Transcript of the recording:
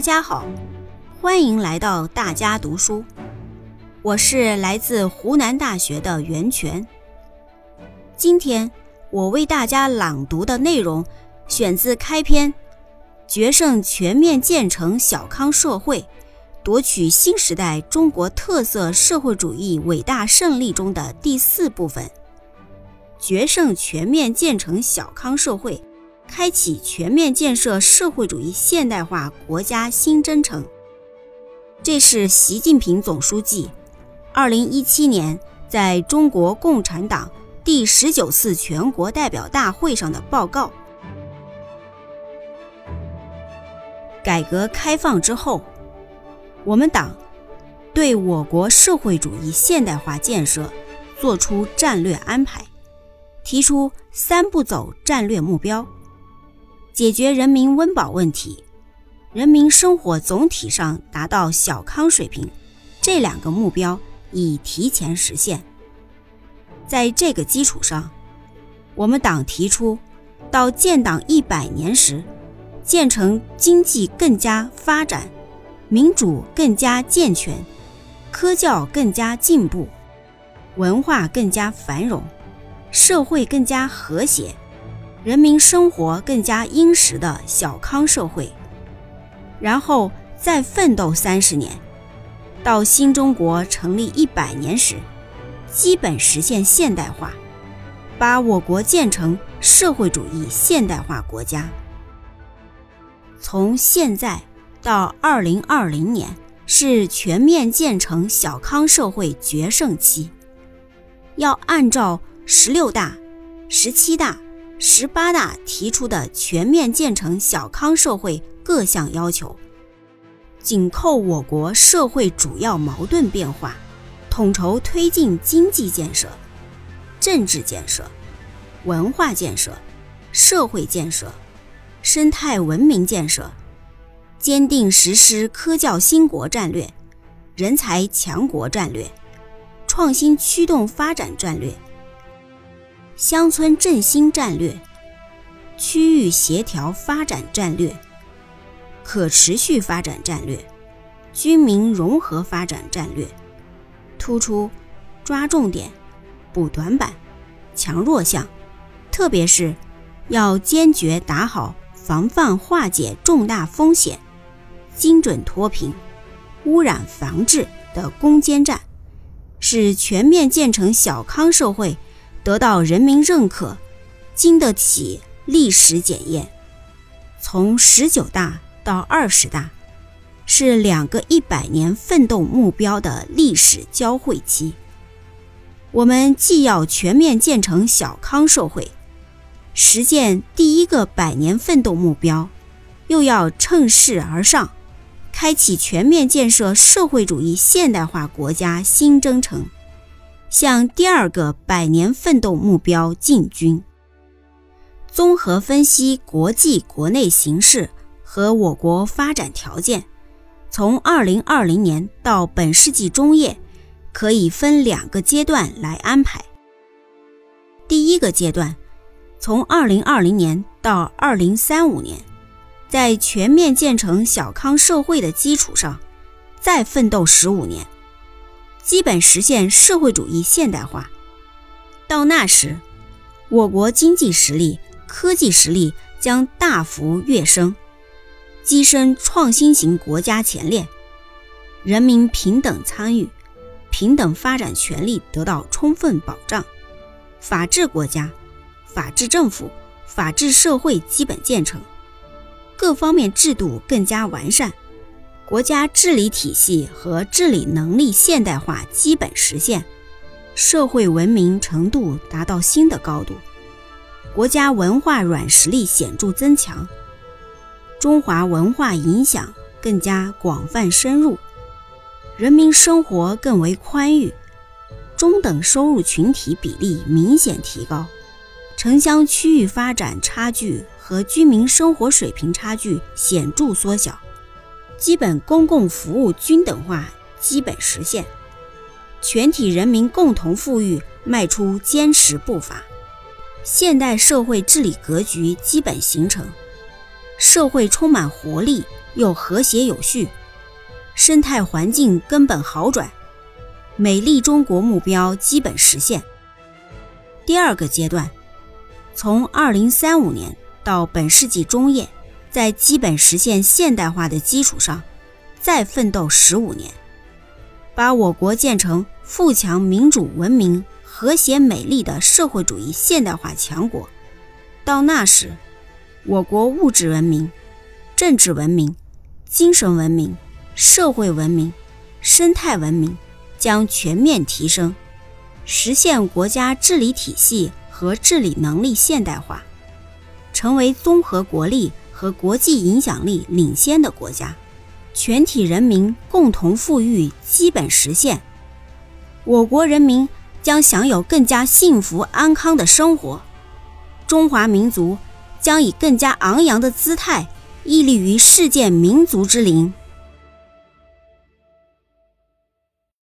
大家好，欢迎来到大家读书。我是来自湖南大学的袁泉。今天我为大家朗读的内容选自开篇“决胜全面建成小康社会，夺取新时代中国特色社会主义伟大胜利”中的第四部分。决胜全面建成小康社会。开启全面建设社会主义现代化国家新征程。这是习近平总书记二零一七年在中国共产党第十九次全国代表大会上的报告。改革开放之后，我们党对我国社会主义现代化建设作出战略安排，提出“三步走”战略目标。解决人民温饱问题，人民生活总体上达到小康水平，这两个目标已提前实现。在这个基础上，我们党提出，到建党一百年时，建成经济更加发展、民主更加健全、科教更加进步、文化更加繁荣、社会更加和谐。人民生活更加殷实的小康社会，然后再奋斗三十年，到新中国成立一百年时，基本实现现代化，把我国建成社会主义现代化国家。从现在到二零二零年是全面建成小康社会决胜期，要按照十六大、十七大。十八大提出的全面建成小康社会各项要求，紧扣我国社会主要矛盾变化，统筹推进经济建设、政治建设、文化建设、社会建设、生态文明建设，坚定实施科教兴国战略、人才强国战略、创新驱动发展战略。乡村振兴战略、区域协调发展战略、可持续发展战略、军民融合发展战略，突出抓重点、补短板、强弱项，特别是要坚决打好防范化解重大风险、精准脱贫、污染防治的攻坚战，使全面建成小康社会。得到人民认可，经得起历史检验。从十九大到二十大，是两个一百年奋斗目标的历史交汇期。我们既要全面建成小康社会，实现第一个百年奋斗目标，又要乘势而上，开启全面建设社会主义现代化国家新征程。向第二个百年奋斗目标进军。综合分析国际国内形势和我国发展条件，从二零二零年到本世纪中叶，可以分两个阶段来安排。第一个阶段，从二零二零年到二零三五年，在全面建成小康社会的基础上，再奋斗十五年。基本实现社会主义现代化。到那时，我国经济实力、科技实力将大幅跃升，跻身创新型国家前列，人民平等参与、平等发展权利得到充分保障，法治国家、法治政府、法治社会基本建成，各方面制度更加完善。国家治理体系和治理能力现代化基本实现，社会文明程度达到新的高度，国家文化软实力显著增强，中华文化影响更加广泛深入，人民生活更为宽裕，中等收入群体比例明显提高，城乡区域发展差距和居民生活水平差距显著缩小。基本公共服务均等化基本实现，全体人民共同富裕迈出坚实步伐，现代社会治理格局基本形成，社会充满活力又和谐有序，生态环境根本好转，美丽中国目标基本实现。第二个阶段，从2035年到本世纪中叶，在基本实现现代化的基础上，再奋斗十五年，把我国建成富强、民主、文明、和谐、美丽的社会主义现代化强国。到那时，我国物质文明、政治文明、精神文明、社会文明、生态文明将全面提升，实现国家治理体系和治理能力现代化，成为综合国力和国际影响力领先的国家，全体人民共同富裕基本实现，我国人民将享有更加幸福安康的生活，中华民族。将以更加昂扬的姿态，屹立于世界民族之林。